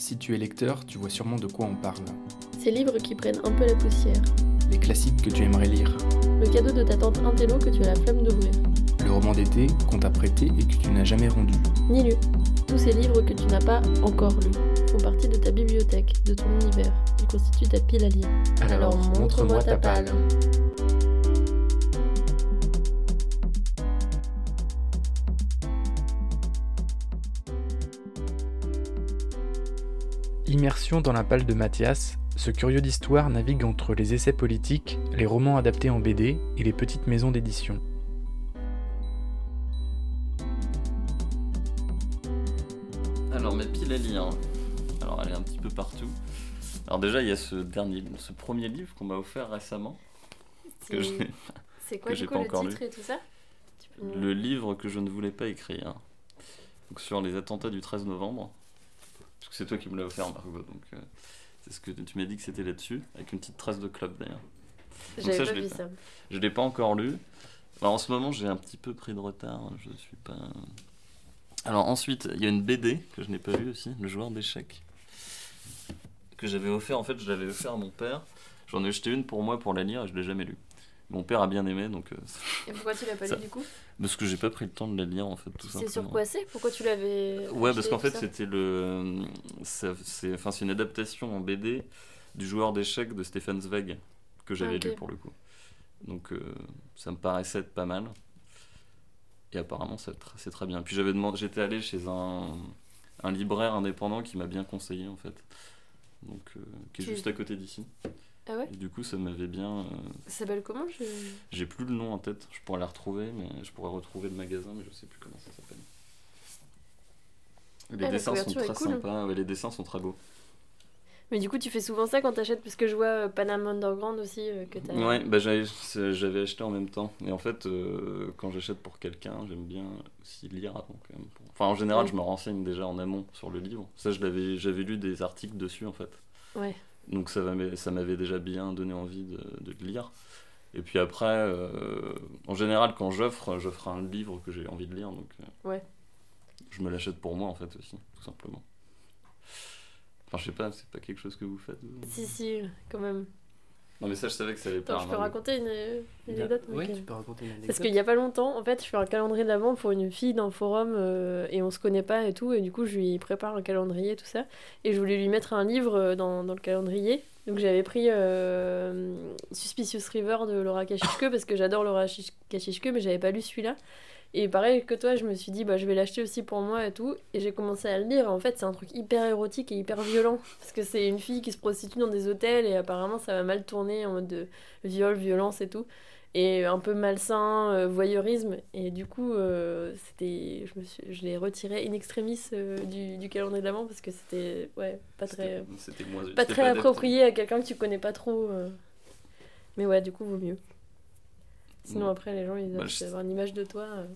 Si tu es lecteur, tu vois sûrement de quoi on parle. Ces livres qui prennent un peu la poussière. Les classiques que tu aimerais lire. Le cadeau de ta tante Intello que tu as la flemme d'ouvrir. Le roman d'été qu'on t'a prêté et que tu n'as jamais rendu. Ni lu. Tous ces livres que tu n'as pas encore lus font partie de ta bibliothèque, de ton univers. Ils constituent ta pile à lire. Alors, montre-moi ta palle. Immersion dans la palle de Mathias, ce curieux d'histoire navigue entre les essais politiques, les romans adaptés en BD et les petites maisons d'édition. Alors, ma pile à lire. Alors, elle est un petit peu partout. Alors, déjà, il y a ce dernier, ce premier livre qu'on m'a offert récemment. Que je n'ai- C'est quoi que du coup pas le encore titre et tout ça? Peux Le livre que je ne voulais pas écrire. Donc, sur les attentats du 13 novembre. Parce que c'est toi qui me l'as offert, Margot. Donc, euh, c'est ce que tu m'as dit que c'était là-dessus. Avec une petite trace de club d'ailleurs. J'avais pas je l'ai vu pas. ça. Je l'ai pas encore lu. Alors, en ce moment, j'ai un petit peu pris de retard. Je suis pas. Alors ensuite, il y a une BD que je n'ai pas vue aussi, Le joueur d'échecs, que j'avais offert. En fait, je l'avais offert à mon père. J'en ai acheté une pour moi pour la lire et je l'ai jamais lue. Mon père a bien aimé, donc euh, Et pourquoi tu l'as pas Ça- lu du coup? Parce que j'ai pas pris le temps de la lire en fait, tout C'est sur quoi c'est? Pourquoi tu l'avais Ouais, parce qu'en fait, c'était le. ça- C'est enfin, c'est une adaptation en BD du joueur d'échecs de Stefan Zweig que j'avais ok. lu pour le coup. Donc, euh, ça me paraissait être pas mal. Et apparemment, c'est tr- c'est très bien. Puis j'avais demandé, j'étais allé chez un, un libraire indépendant qui m'a bien conseillé en fait. Donc, euh, qui est Tu- juste à côté d'ici. Ah ouais Et du coup, ça m'avait bien. euh, Ça s'appelle comment je... J'ai plus le nom en tête. Je pourrais la retrouver, mais je pourrais retrouver le magasin, mais je sais plus comment ça s'appelle. Les Ah, dessins sont très cool. sympas. ouais, les dessins sont très beaux. Mais du coup, tu fais souvent ça quand t'achètes Parce que je vois euh, Panama Underground aussi euh, que t'as. Ouais, bah j'avais acheté en même temps. Et en fait, euh, quand j'achète pour quelqu'un, j'aime bien aussi lire avant quand même. Enfin, en général, Ouais. je me renseigne déjà en amont sur le livre. Ça, j'avais lu des articles dessus en fait. Ouais. Donc ça m'avait, ça m'avait déjà bien donné envie de, de le lire. Et puis après, euh, en général, quand j'offre, j'offre un livre que j'ai envie de lire. Donc euh, Ouais. je me l'achète pour moi en fait aussi, tout simplement. Enfin, je sais pas, c'est pas quelque chose que vous faites vous? Si, si, quand même. Non, mais ça, je savais que ça allait pas. Attends, je peux Arnaud. raconter une, une anecdote Oui, tu peux raconter une anecdote. Parce qu'il y a pas longtemps, en fait, je fais un calendrier de l'avant pour une fille d'un forum euh, et on se connaît pas et tout. Et du coup, je lui prépare un calendrier, tout ça. Et je voulais lui mettre un livre euh, dans, dans le calendrier. Donc j'avais pris euh, Suspicious River de Laura Kachishke parce que j'adore Laura Kachishke, mais j'avais pas lu celui-là. Et pareil que toi, je me suis dit, bah, je vais l'acheter aussi pour moi et tout. Et j'ai commencé à le lire. En fait, c'est un truc hyper érotique et hyper violent. Parce que c'est une fille qui se prostitue dans des hôtels et apparemment, ça va mal tourner en mode de viol, violence et tout et un peu malsain, euh, voyeurisme. Et du coup, euh, c'était, je, me suis, je l'ai retiré in extremis euh, du, du calendrier d'avant parce que c'était ouais, pas très, C'était- C'était moins. pas très approprié à quelqu'un que tu connais pas trop. euh. Mais ouais, du coup, vaut mieux. Sinon, Mm. après, les gens, ils Bah, je- avoir une image de toi. euh.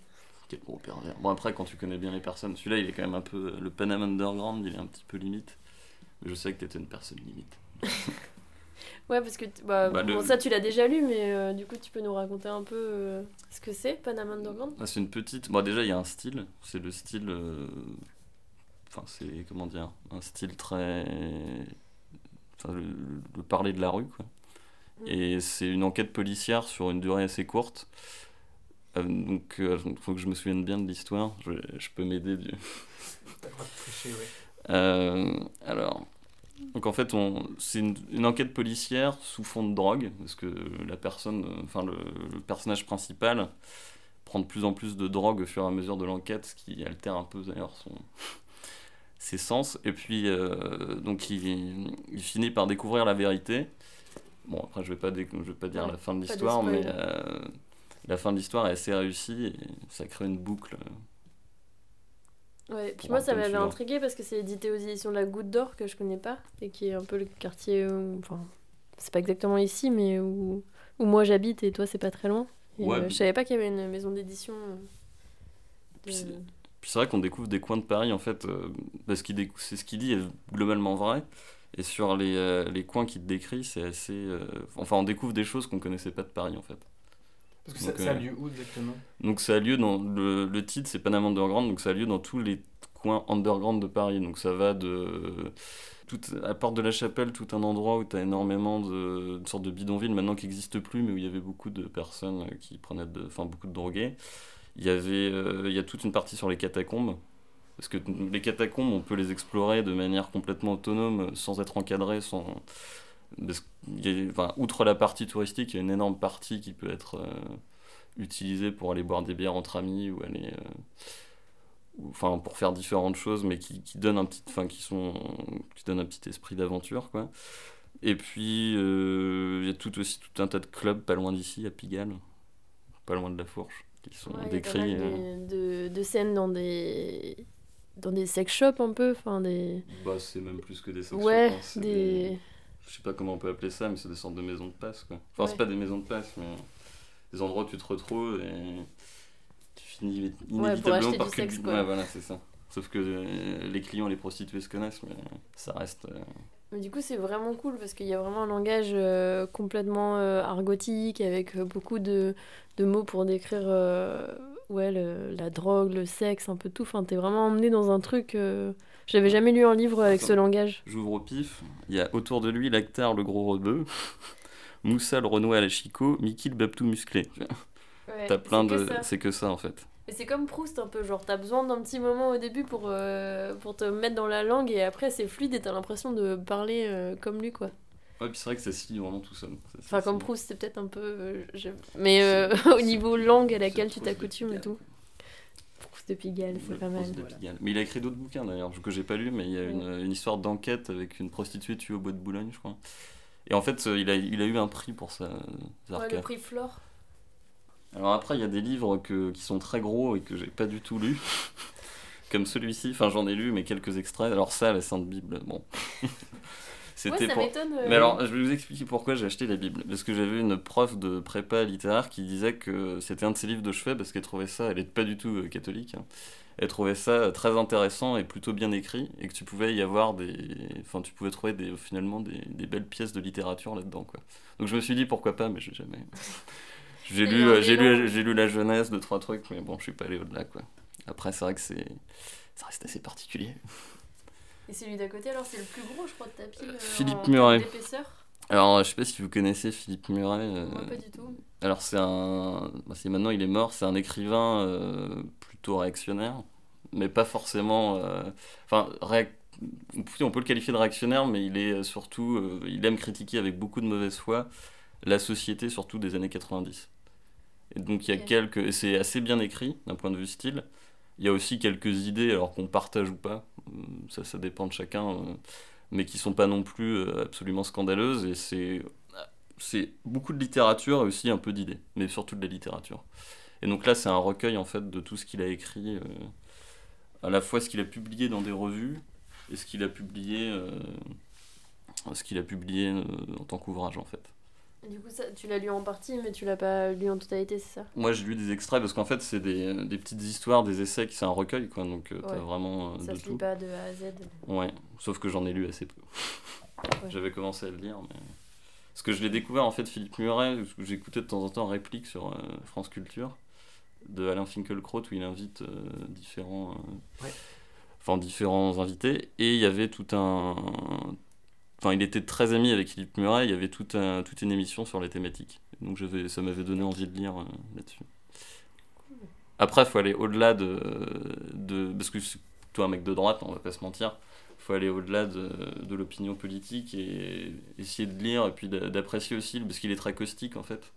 Quel gros pervers. Bon, après, quand tu connais bien les personnes, celui-là, il est quand même un peu. Le Panam Underground, il est un petit peu limite. Mais je sais que t'étais une personne limite. Ouais, parce que bah, Bah, le- bon, ça, tu l'as déjà lu, mais euh, du coup, tu peux nous raconter un peu euh, ce que c'est, Panama Underground? Ah, c'est une petite. Bon, déjà, il y a un style. C'est le style. euh, Enfin, c'est. Comment dire Un style très. Enfin, le, le parler de la rue, quoi. Mm. Et c'est une enquête policière sur une durée assez courte. Euh, donc, il faut que je me souvienne bien de l'histoire. Je, je peux m'aider du. Euh, alors, donc en fait, on, c'est une, une enquête policière sous fond de drogue, parce que la personne, euh, enfin le, le personnage principal prend de plus en plus de drogue au fur et à mesure de l'enquête, ce qui altère un peu d'ailleurs son ses sens. Et puis, euh, donc il, il finit par découvrir la vérité. Bon, après, je vais pas, dé- je vais pas dire Ouais, la fin de l'histoire, mais euh, la fin de l'histoire est assez réussie et ça crée une boucle. Ouais, puis moi ça m'avait intrigué parce que c'est édité aux éditions de la Goutte d'Or que je connais pas et qui est un peu le quartier où, enfin, c'est pas exactement ici mais où, où moi j'habite et toi c'est pas très loin. Et, Ouais. euh, je savais pas qu'il y avait une maison d'édition. euh, de- Puis c'est- vrai qu'on découvre des coins de Paris, en fait, euh, parce décou- c'est ce qu'il dit est globalement vrai. Et sur les, euh, les coins qu'il décrit, c'est assez. euh, Enfin, on découvre des choses qu'on connaissait pas de Paris, en fait. Parce que ça, Donc, ça a euh, lieu où exactement? Donc ça a lieu dans. Le, le titre, c'est Panama Underground, donc ça a lieu dans tous les coins underground de Paris. Donc ça va de tout, à Porte de la Chapelle, tout un endroit où tu as énormément de, de sortes de bidonvilles maintenant qui n'existent plus, mais où il y avait beaucoup de personnes qui prenaient de, enfin beaucoup de drogués. Il y avait, euh, il y a toute une partie sur les catacombes. Parce que les catacombes, on peut les explorer de manière complètement autonome, sans être encadré, sans... Parce a- enfin, outre la partie touristique, il y a une énorme partie qui peut être euh, utilisée pour aller boire des bières entre amis ou aller... euh, ou- enfin pour faire différentes choses mais qui, qui donnent un petit enfin qui sont qui donnent un petit esprit d'aventure quoi. Et puis euh, il y a tout aussi tout un tas de clubs pas loin d'ici à Pigalle pas loin de la Fourche qui sont Ouais, il y a pas décrits mal de, de, de scènes dans des dans des sex shops un peu, enfin des bah c'est même plus que des sex ouais, shops, hein, c'est des je sais pas comment on peut appeler ça mais c'est des sortes de maisons de passe quoi enfin c'est Ouais. pas des maisons de passe mais des endroits où tu te retrouves et tu finis inévitablement acheter par du sexe, quoi. ouais voilà c'est ça sauf que euh, les clients les prostituées se connaissent mais ça reste euh, Mais du coup, c'est vraiment cool parce qu'il y a vraiment un langage euh, complètement argotique avec beaucoup de, de mots pour décrire ouais, le- la drogue, le sexe, un peu tout. Enfin, t'es vraiment emmené dans un truc. euh, J'avais jamais lu un livre avec ce langage. J'ouvre au pif. Il y a autour de lui Lactar, le gros rebeu, Moussa, le Renoir à la Chico, Mickey, le Babtou musclé. T'as plein de. C'est que ça en fait. Mais c'est comme Proust un peu, genre t'as besoin d'un petit moment au début pour, euh, pour te mettre dans la langue et après c'est fluide et t'as l'impression de parler euh, comme lui quoi. Ouais, puis c'est vrai que ça se lit vraiment tout seul. Ça, Enfin ça comme Proust c'est peut-être un peu... euh, je- Mais euh, au niveau langue à laquelle tu t'accoutumes et tout. Proust de Pigalle, c'est pas mal. Proust de Pigalle. Mais il a écrit d'autres bouquins d'ailleurs, que j'ai pas lu, mais il y a une, une histoire d'enquête avec une prostituée tuée au bois de Boulogne, je crois. Et en fait, euh, il a, il a eu un prix pour sa sa Ouais, requête. le prix Flore. Alors après, il y a des livres que, qui sont très gros et que j'ai pas du tout lus. Comme celui-ci, enfin j'en ai lu, mais quelques extraits. Alors ça, la Sainte Bible, bon. Ouais, C'était ça pour... m'étonne. euh, Mais alors, je vais vous expliquer pourquoi j'ai acheté la Bible. Parce que j'avais une prof de prépa littéraire qui disait que c'était un de ses livres de chevet parce qu'elle trouvait ça, elle est pas du tout euh, catholique, hein. elle trouvait ça euh, très intéressant et plutôt bien écrit et que tu pouvais y avoir des. Enfin, tu pouvais trouver des, finalement des, des belles pièces de littérature là-dedans, quoi. Donc je me suis dit pourquoi pas, mais j'ai jamais. J'ai lu, euh, j'ai lu, j'ai lu la jeunesse, deux, trois trucs, mais bon, je suis pas allé au-delà, quoi. Après, c'est vrai que c'est. Ça reste assez particulier. Et celui d'à côté alors c'est le plus gros je crois de ta pile. euh, Philippe en Muret. d'épaisseur. Alors, je sais pas si vous connaissez Philippe Muret. euh, Moi pas du tout. Alors c'est un, bah, c'est maintenant il est mort, c'est un écrivain euh, plutôt réactionnaire, mais pas forcément, euh, enfin réac- on peut- le qualifier de réactionnaire, mais il est euh, surtout, euh, il aime critiquer avec beaucoup de mauvaise foi la société surtout des années 90. Et donc il y a Ok. quelques, c'est assez bien écrit d'un point de vue style. Il y a aussi quelques idées, alors qu'on partage ou pas, euh, ça ça dépend de chacun, euh, mais qui sont pas non plus euh, absolument scandaleuses et c'est c'est beaucoup de littérature et aussi un peu d'idées, mais surtout de la littérature. Et donc là, c'est un recueil en fait de tout ce qu'il a écrit, euh, à la fois ce qu'il a publié dans des revues et ce qu'il a publié, ce qu'il a publié en tant qu'ouvrage en fait. Du coup ça, tu l'as lu en partie mais tu l'as pas lu en totalité c'est ça Moi, j'ai lu des extraits parce qu'en fait, c'est des, des petites histoires, des essais, qui c'est un recueil quoi, donc euh, t'as vraiment euh, Ça de se lit tout. pas de A à Z. Ouais, sauf que j'en ai lu assez peu. Ouais. J'avais commencé à le lire, mais. Parce que je l'ai découvert en fait, Philippe Muret, parce que j'écoutais de temps en temps réplique sur euh, France Culture de Alain Finkielkraut où il invite euh, différents. euh, Ouais. Enfin, différents invités. Et il y avait tout un. Enfin, il était très ami avec Philippe Muret, il y avait un, toute une émission sur les thématiques. Donc j'avais, ça m'avait donné envie de lire euh, là-dessus. Après, il faut aller au-delà de, de. Parce que plutôt un mec de droite, on va pas se mentir faut aller au-delà de, de l'opinion politique et essayer de lire et puis d'a- d'apprécier aussi parce qu'il est très caustique en fait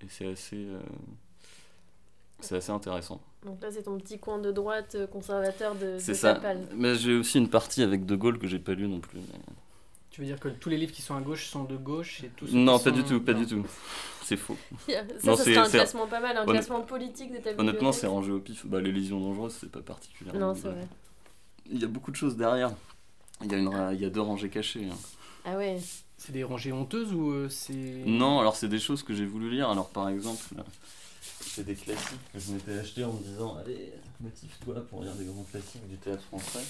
et c'est assez euh, c'est assez intéressant Donc là c'est ton petit coin de droite euh, conservateur de, c'est ça mais j'ai aussi une partie avec De Gaulle que j'ai pas lu non plus mais- Tu veux dire que tous les livres qui sont à gauche sont de gauche et tous non qui pas sont- du tout pas non. du tout c'est faux Ça, Non, ça c'est- serait un classement pas mal, un classement politique de ta honnêtement c'est rangé au pif bah les lésions dangereuses c'est pas particulièrement Non, c'est vrai. il y a beaucoup de choses derrière il y a, une, ra- il y a deux rangées cachées hein. Ah ouais. C'est des rangées honteuses ou euh, c'est. Non, alors c'est des choses que j'ai voulu lire. Alors par exemple, euh, c'est des classiques que je m'étais acheté en me disant Allez, motive-toi pour lire des grands classiques du théâtre français.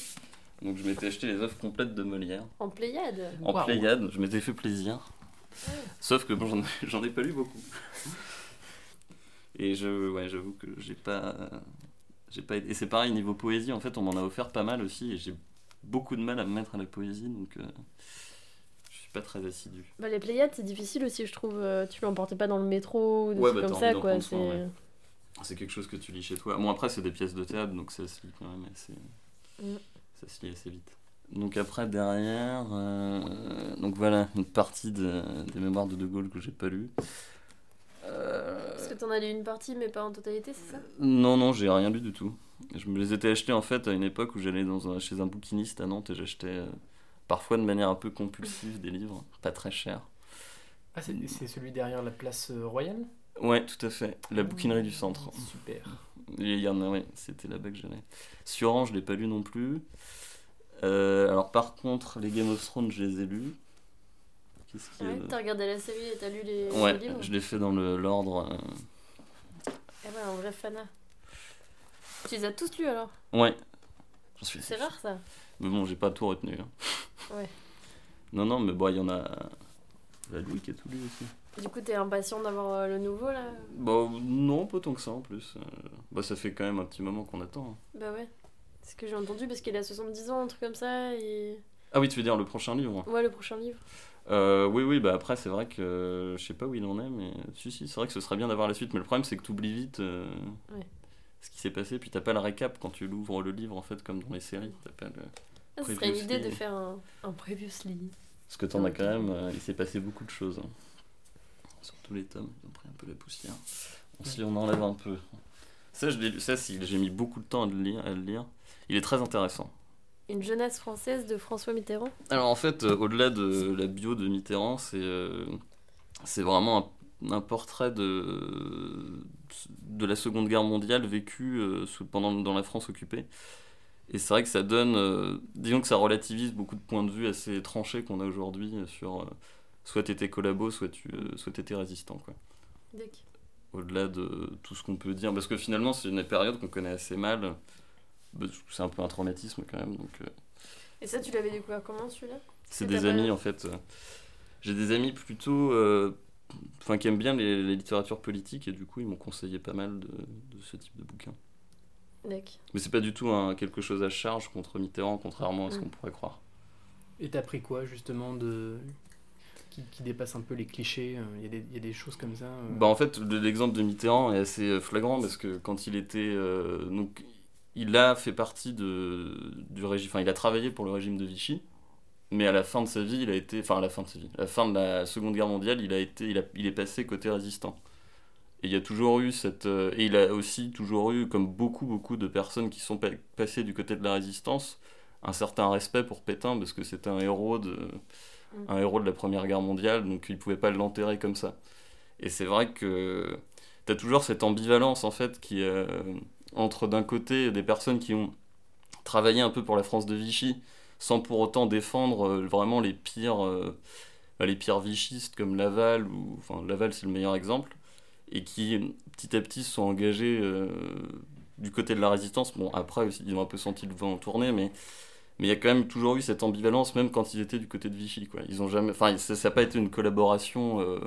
Donc je m'étais acheté les œuvres complètes de Molière En Pléiade. en. Pléiade. Je m'étais fait plaisir. Sauf que bon, j'en ai- j'en ai pas lu beaucoup. Et je, ouais, j'avoue que j'ai pas. j'ai pas Et c'est pareil, niveau poésie, en fait, on m'en a offert pas mal aussi, et j'ai beaucoup de mal à me mettre à la poésie, donc euh, je suis pas très assidu. Bah, les Pléiades, c'est difficile aussi, je trouve. euh, Tu l'emportais pas dans le métro ou des Ouais, trucs bah, comme ça, quoi. c'est- ouais. C'est quelque chose que tu lis chez toi. Bon, après, c'est des pièces de théâtre, donc ça se lit quand même assez. Mm. Ça se lit assez vite. Donc, après, derrière. euh, Donc, voilà, une partie de- des mémoires de De Gaulle que j'ai pas lu. Euh, Parce que t'en as lu une partie, mais pas en totalité, c'est ça? Non, non, j'ai rien lu du tout. Je me les étais achetés en fait à une époque où j'allais dans un- chez un bouquiniste à Nantes et j'achetais euh, parfois de manière un peu compulsive des livres, pas très chers. Ah, c'est c'est celui derrière la place euh, royale? Ouais, tout à fait. La bouquinerie du centre. Super. Il y en a, ouais, c'était là-bas que j'allais. Sur Orange, je l'ai pas lu non plus. Euh, alors par contre, les Game of Thrones, je les ai lus. Qu'est-ce qu'il y a Ouais, de- t'as regardé la série et t'as lu les, les Ouais, livres je l'ai fait dans le- l'ordre. euh, Eh ouais, un vrai fanat. Tu les as tous lus alors? Ouais. J'en suis C'est rare ça. Mais bon, j'ai pas tout retenu. hein. Ouais. Non, non, mais bon, il y en a. La Louis qui a tout lu aussi. Du coup, t'es impatient d'avoir euh, le nouveau là? Bah, non, pas tant que ça en plus. Euh, Bah, ça fait quand même un petit moment qu'on attend. hein. Bah ouais. C'est ce que j'ai entendu parce qu'il a 70 ans, un truc comme ça. Et... Ah oui, tu veux dire le prochain livre? Ouais, le prochain livre. Euh, Oui, oui, bah après, c'est vrai que euh, je sais pas où il en est, mais si, si, c'est vrai que ce serait bien d'avoir la suite, mais le problème, c'est que tu oublies vite euh, Ouais. ce qui s'est passé, puis t'as pas le récap quand tu l'ouvres le livre, en fait, comme dans les séries. T'as pas le... Ah, ce serait une idée de faire un, un previously. Parce que t'en as quand même, il s'est passé beaucoup de choses. hein. Sur tous les tomes, ils ont pris un peu la poussière. Bon, si on enlève un peu. Ça, je l'ai lu- ça si, j'ai mis beaucoup de temps à le, lire, à le lire. Il est très intéressant. Une jeunesse française de François Mitterrand? Alors en fait, euh, au-delà de la bio de Mitterrand, c'est euh, c'est vraiment un, un portrait de, de la Seconde Guerre mondiale vécue euh, sous- pendant, dans la France occupée. Et c'est vrai que ça donne, euh, disons que ça relativise beaucoup de points de vue assez tranchés qu'on a aujourd'hui sur euh, soit t'étais collabo, soit tu euh, soit t'étais résistant. Quoi. Deck. Au-delà de tout ce qu'on peut dire, parce que finalement c'est une période qu'on connaît assez mal. Bah, C'est un peu un traumatisme quand même, donc... euh, Et ça, tu l'avais découvert comment celui-là? C'est des amis en fait. euh, J'ai des amis plutôt. euh, Enfin, qui aiment bien les, les littératures politiques et du coup ils m'ont conseillé pas mal de, de ce type de bouquins. Deck. Mais c'est pas du tout un, quelque chose à charge contre Mitterrand, contrairement à ce Mm. qu'on pourrait croire. Et t'as pris quoi justement de qui, dépasse un peu les clichés euh, Il y, a des- choses comme ça euh, Bah en fait, le- l'exemple de Mitterrand est assez euh, flagrant parce que quand il était. donc, il a fait partie de, du régime. Enfin, il a travaillé pour le régime de Vichy, mais à la fin de sa vie, il a été. Enfin, à la fin de sa vie. À la fin de la Seconde Guerre mondiale, il, a été, il, a, il est passé côté résistant. Et il y a toujours eu cette. et il a aussi toujours eu, comme beaucoup, beaucoup de personnes qui sont pa- passées du côté de la résistance, un certain respect pour Pétain parce que c'était un héros de. Un héros de la Première Guerre mondiale, donc il pouvait pas l'enterrer comme ça. Et c'est vrai que tu as toujours cette ambivalence en fait qui euh, entre d'un côté des personnes qui ont travaillé un peu pour la France de Vichy sans pour autant défendre euh, vraiment les pires euh, bah, les pires vichistes comme Laval ou enfin Laval c'est le meilleur exemple et qui petit à petit se sont engagés euh, du côté de la résistance bon après aussi ils ont un peu senti le vent tourner mais mais il y a quand même toujours eu cette ambivalence même quand ils étaient du côté de Vichy quoi ils ont jamais enfin ça n'a pas été une collaboration euh,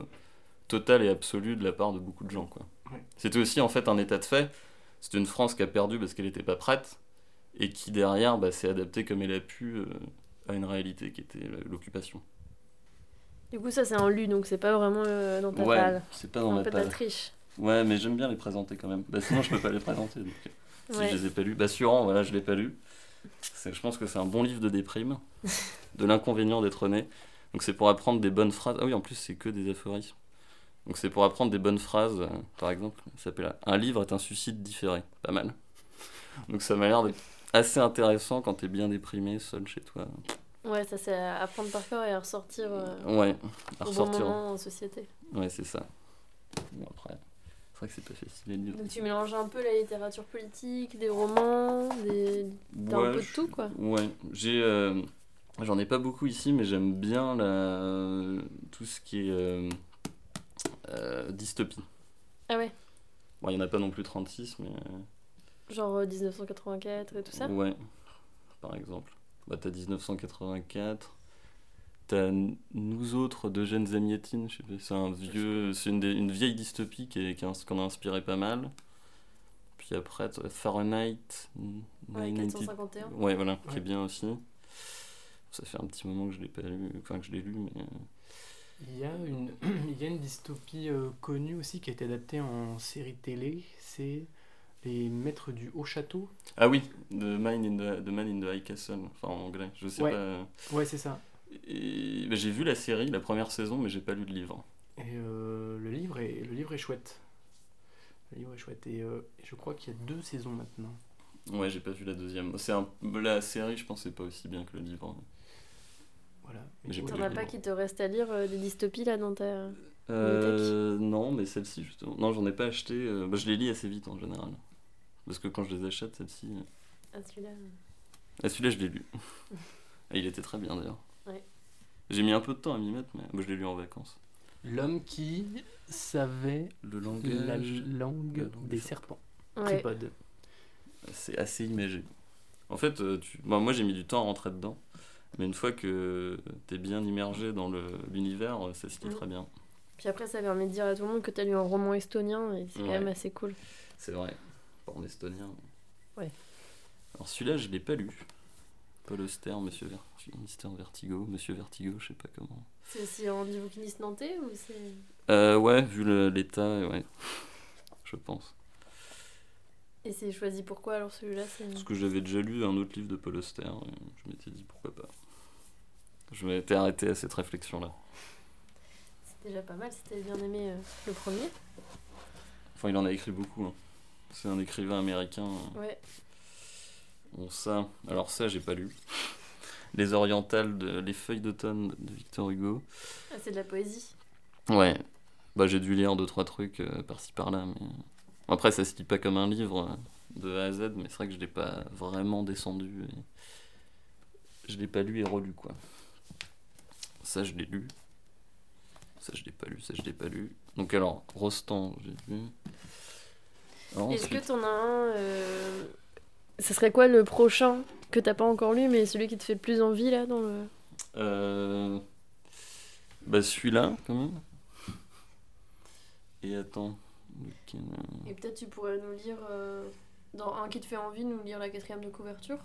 totale et absolue de la part de beaucoup de gens quoi Ouais. c'était aussi en fait un état de fait c'était une France qui a perdu parce qu'elle n'était pas prête et qui derrière bah, s'est adaptée comme elle a pu euh, à une réalité qui était euh, l'occupation. Du coup, ça, c'est un lu, donc c'est pas vraiment euh, dans ta Ouais, palle. c'est pas C'est dans ma palle. triche. Ouais, mais j'aime bien les présenter quand même. Bah, sinon, je peux pas les présenter. Donc, si Ouais. je les ai pas lus. Bah, Suran, voilà, je l'ai pas lu. Je pense que c'est un bon livre de déprime, de l'inconvénient d'être né. Donc, c'est pour apprendre des bonnes phrases. Ah oui, en plus, c'est que des aphorismes. Donc, c'est pour apprendre des bonnes phrases. euh, par exemple, ça s'appelle Un livre est un suicide différé. Pas mal. Donc, ça m'a l'air d'être assez intéressant quand t'es bien déprimé, seul chez toi. Ouais, ça, c'est apprendre par cœur et à ressortir euh, Ouais, à au bon ressortir. moment en société. Ouais, c'est ça. Bon, après, c'est vrai que c'est pas facile les livres. Donc, tu mélanges un peu la littérature politique, des romans, des... t'as un peu de tout, quoi. Ouais, j'ai, euh, j'en ai pas beaucoup ici, mais j'aime bien la, tout ce qui est euh, euh, dystopie. Ah ouais Bon, il y en a pas non plus 36, mais Genre euh, 1984 et tout ça? Ouais, par exemple. Bah, t'as 1984. T'as Nous autres je sais pas, c'est un vieux, c'est une, des- une vieille dystopie qui est, qui a- qu'on a inspiré pas mal. Puis après, Fahrenheit Ouais, 990 451. Ouais, voilà, qui est bien aussi. Ça fait un petit moment que je l'ai pas lu, enfin que je l'ai lu, mais Il y a une, il y a une dystopie euh, connue aussi qui a été adaptée en série télé, c'est Les Maîtres du Haut Château. ah oui, The Man in the, The Man in the High Castle, enfin en anglais, je sais Ouais. pas. Ouais, c'est ça. Et bah, j'ai vu la série, la première saison, mais j'ai pas lu le livre. Et euh, le, livre est, le livre est chouette. Le livre est chouette. Et euh, je crois qu'il y a deux saisons maintenant. Ouais, j'ai pas vu la deuxième. C'est un... la série, je pense, c'est pas aussi bien que le livre. Voilà. T'en as pas qui te restent à lire euh, des dystopies là dans ta. Euh, non, mais celle-ci justement. Non, j'en ai pas acheté. euh, bah, je les lis assez vite en général. Parce que quand je les achète, celle-ci. euh, Ah, celui-là. Ah, celui-là, je l'ai lu. Et il était très bien d'ailleurs. Ouais. J'ai mis un peu de temps à m'y mettre, mais bah, je l'ai lu en vacances. L'homme qui savait Le la langue la langue des serpents. Ouais. C'est assez imagé. En fait, euh, tu... bah, moi j'ai mis du temps à rentrer dedans. Mais une fois que t'es bien immergé dans le- l'univers, euh, ça se lit très bien. Puis après, ça permet de dire à tout le monde que t'as lu un roman estonien et c'est quand même assez cool. C'est vrai. Pas en estonien. Ouais. Alors celui-là, je l'ai pas lu. Paul Auster, Monsieur Ver... Mister Vertigo, Monsieur Vertigo, je sais pas comment. C'est aussi en du bouquiniste nantais ou c'est? Euh, ouais, vu l'état, ouais. Je pense. Et c'est choisi pourquoi alors celui-là c'est... Parce que j'avais déjà lu un autre livre de Paul Auster, et je m'étais dit pourquoi pas. Je m'étais arrêté à cette réflexion-là. C'est déjà pas mal t'avais bien aimé euh, le premier. Enfin, il en a écrit beaucoup. hein. C'est un écrivain américain. Ouais. Bon, ça, alors ça, j'ai pas lu. Les Orientales, de... Les Feuilles d'automne de Victor Hugo. Ah, c'est de la poésie. Ouais, bah j'ai dû lire deux trois trucs euh, par-ci par-là, mais après ça se lit pas comme un livre euh, de A à Z, mais c'est vrai que je l'ai pas vraiment descendu. Et... Je l'ai pas lu et relu quoi. Ça je l'ai lu. Ça je l'ai pas lu, ça je l'ai pas lu. Donc alors Rostand j'ai lu. Est-ce que t'en as un. euh, Ce serait quoi le prochain que t'as pas encore lu, mais celui qui te fait le plus envie là dans le. Euh... Bah celui-là quand même. Et attends. lequel, Et peut-être tu pourrais nous lire. euh, Dans un qui te fait envie, nous lire la quatrième de couverture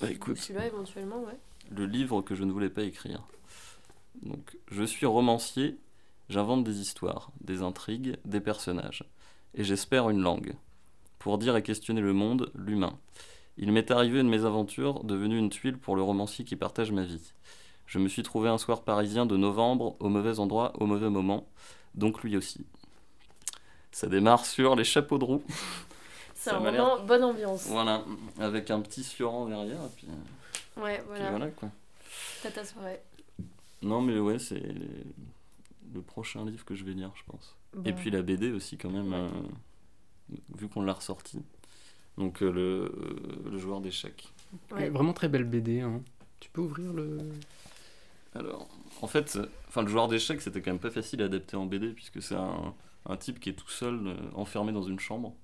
Bah, écoute. Celui-là éventuellement, ouais. le livre que je ne voulais pas écrire. Donc, je suis romancier, j'invente des histoires, des intrigues, des personnages, et j'espère une langue. Pour dire et questionner le monde, l'humain. Il m'est arrivé une mésaventure, devenue une tuile pour le romancier qui partage ma vie. Je me suis trouvé un soir parisien de novembre, au mauvais endroit, au mauvais moment, donc lui aussi. Ça démarre sur les chapeaux de roue, C'est un roman bonne ambiance. voilà, avec un petit fioran derrière, et puis, Ouais, puis voilà. voilà quoi. T'as ta soirée. Non, mais ouais, c'est le prochain livre que je vais lire, je pense. Et Bon. puis la BD aussi, quand même, Ouais. euh, vu qu'on l'a ressorti. Donc euh, le, euh, le joueur d'échecs. Ouais. Vraiment très belle BD. hein. Tu peux ouvrir le. Alors, en fait, euh, enfin, le joueur d'échecs, c'était quand même pas facile à adapter en BD, puisque c'est un, un type qui est tout seul, euh, enfermé dans une chambre.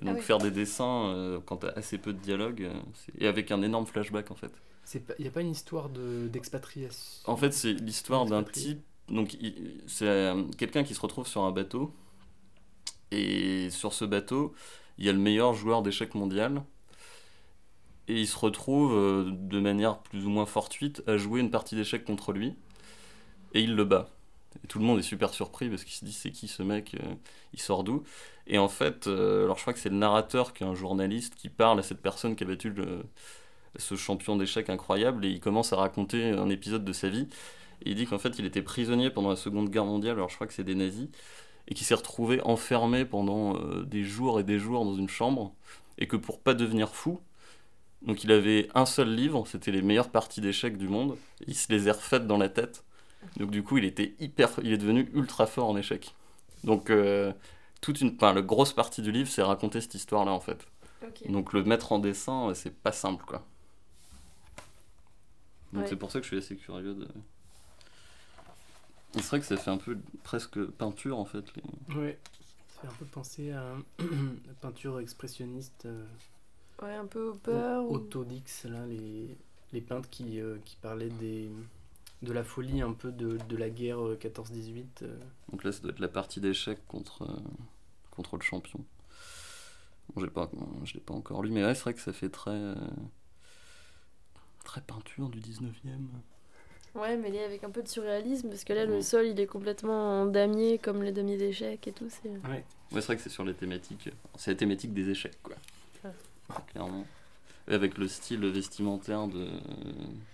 Et donc Ah oui. faire des dessins euh, quand t'as assez peu de dialogue, euh, et avec un énorme flashback en fait. Il n'y a pas une histoire de- d'expatriation. En fait, c'est l'histoire d'un type. Donc, c'est euh, quelqu'un qui se retrouve sur un bateau. Et sur ce bateau, il y a le meilleur joueur d'échecs mondial. Et il se retrouve euh, de manière plus ou moins fortuite à jouer une partie d'échecs contre lui. Et il le bat. Tout le monde est super surpris parce qu'il se dit c'est qui ce mec euh, Il sort d'où? Et en fait, euh, alors je crois que c'est le narrateur qui est un journaliste qui parle à cette personne qui a battu ce champion d'échecs incroyable et il commence à raconter un épisode de sa vie. Et il dit qu'en fait il était prisonnier pendant la Seconde Guerre mondiale, alors je crois que c'est des nazis, et qu'il s'est retrouvé enfermé pendant euh, des jours et des jours dans une chambre, et que pour pas devenir fou, donc il avait un seul livre, c'était les meilleures parties d'échecs du monde, et il se les a refaites dans la tête. Donc du coup il était hyper, il est devenu ultra fort en échecs. Donc euh, toute une, enfin, la grosse partie du livre c'est raconter cette histoire-là en fait. Donc le mettre en dessin, euh, c'est pas simple quoi. Donc Ouais. c'est pour ça que je suis assez curieux de. C'est vrai que ça fait un peu presque peinture en fait. Les... Ouais. Ça fait un peu penser à la peinture expressionniste euh, Ouais, un peu Hopper. ou- autodix, là, les, les peintres qui, euh, qui parlaient des, de la folie un peu de, de la guerre euh, 14-18. euh. Donc là ça doit être la partie d'échecs contre, euh, contre le champion. Bon, j'ai pas, je l'ai pas encore lu, mais ouais, c'est vrai que ça fait très. euh, très peinture du 19ème. Ouais, mais est avec un peu de surréalisme, parce que là, le sol, il est complètement en damier, comme les damiers d'échecs et tout. C'est... Ouais. Ouais, c'est vrai que c'est sur les thématiques. C'est la thématique des échecs, quoi. Ah. Clairement. Et avec le style vestimentaire de,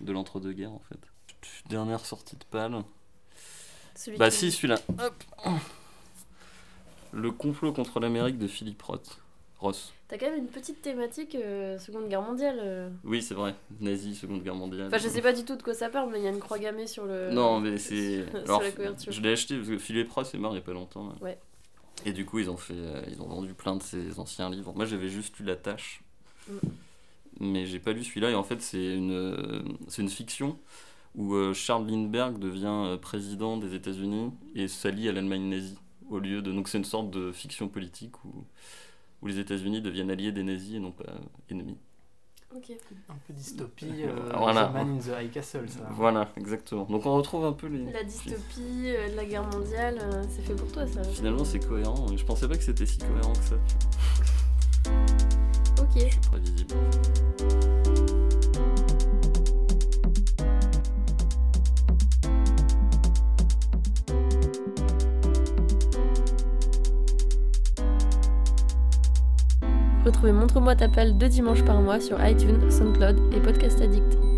de l'entre-deux-guerres, en fait. Dernière sortie de pâle. Celui Bah qui- si, celui-là. Hop. Le complot contre l'Amérique de Philippe Roth. Ross. T'as quand même une petite thématique euh, Seconde Guerre mondiale. euh. Oui, c'est vrai. Nazi, Seconde Guerre mondiale. Enfin, je sais pas du tout de quoi ça parle, mais il y a une croix gammée sur le. Non, mais c'est. sur Alors, la couverture. je l'ai acheté parce que Philippe Ross est mort il y a pas longtemps. Ouais. Et du coup, ils ont fait, euh, ils ont vendu plein de ses anciens livres. Moi, j'avais juste lu La Tâche, Mm. mais j'ai pas lu celui-là. Et en fait, c'est une, euh, c'est une fiction où euh, Charles Lindbergh devient euh, président des États-Unis et s'allie à l'Allemagne nazie. Au lieu de, donc c'est une sorte de fiction politique où, où les États-Unis deviennent alliés des nazis et non pas ennemis. Ok. Un peu dystopie, euh, Voilà. The Man in the High Castle, ça. Voilà, exactement. Donc on retrouve un peu les. La dystopie, euh, de la guerre mondiale, euh, c'est fait pour toi ça. Finalement, c'est cohérent. Je pensais pas que c'était si cohérent que ça. Ok. Je suis prévisible. Retrouvez Montre-moi ta pelle deux dimanches par mois sur iTunes, SoundCloud et Podcast Addict.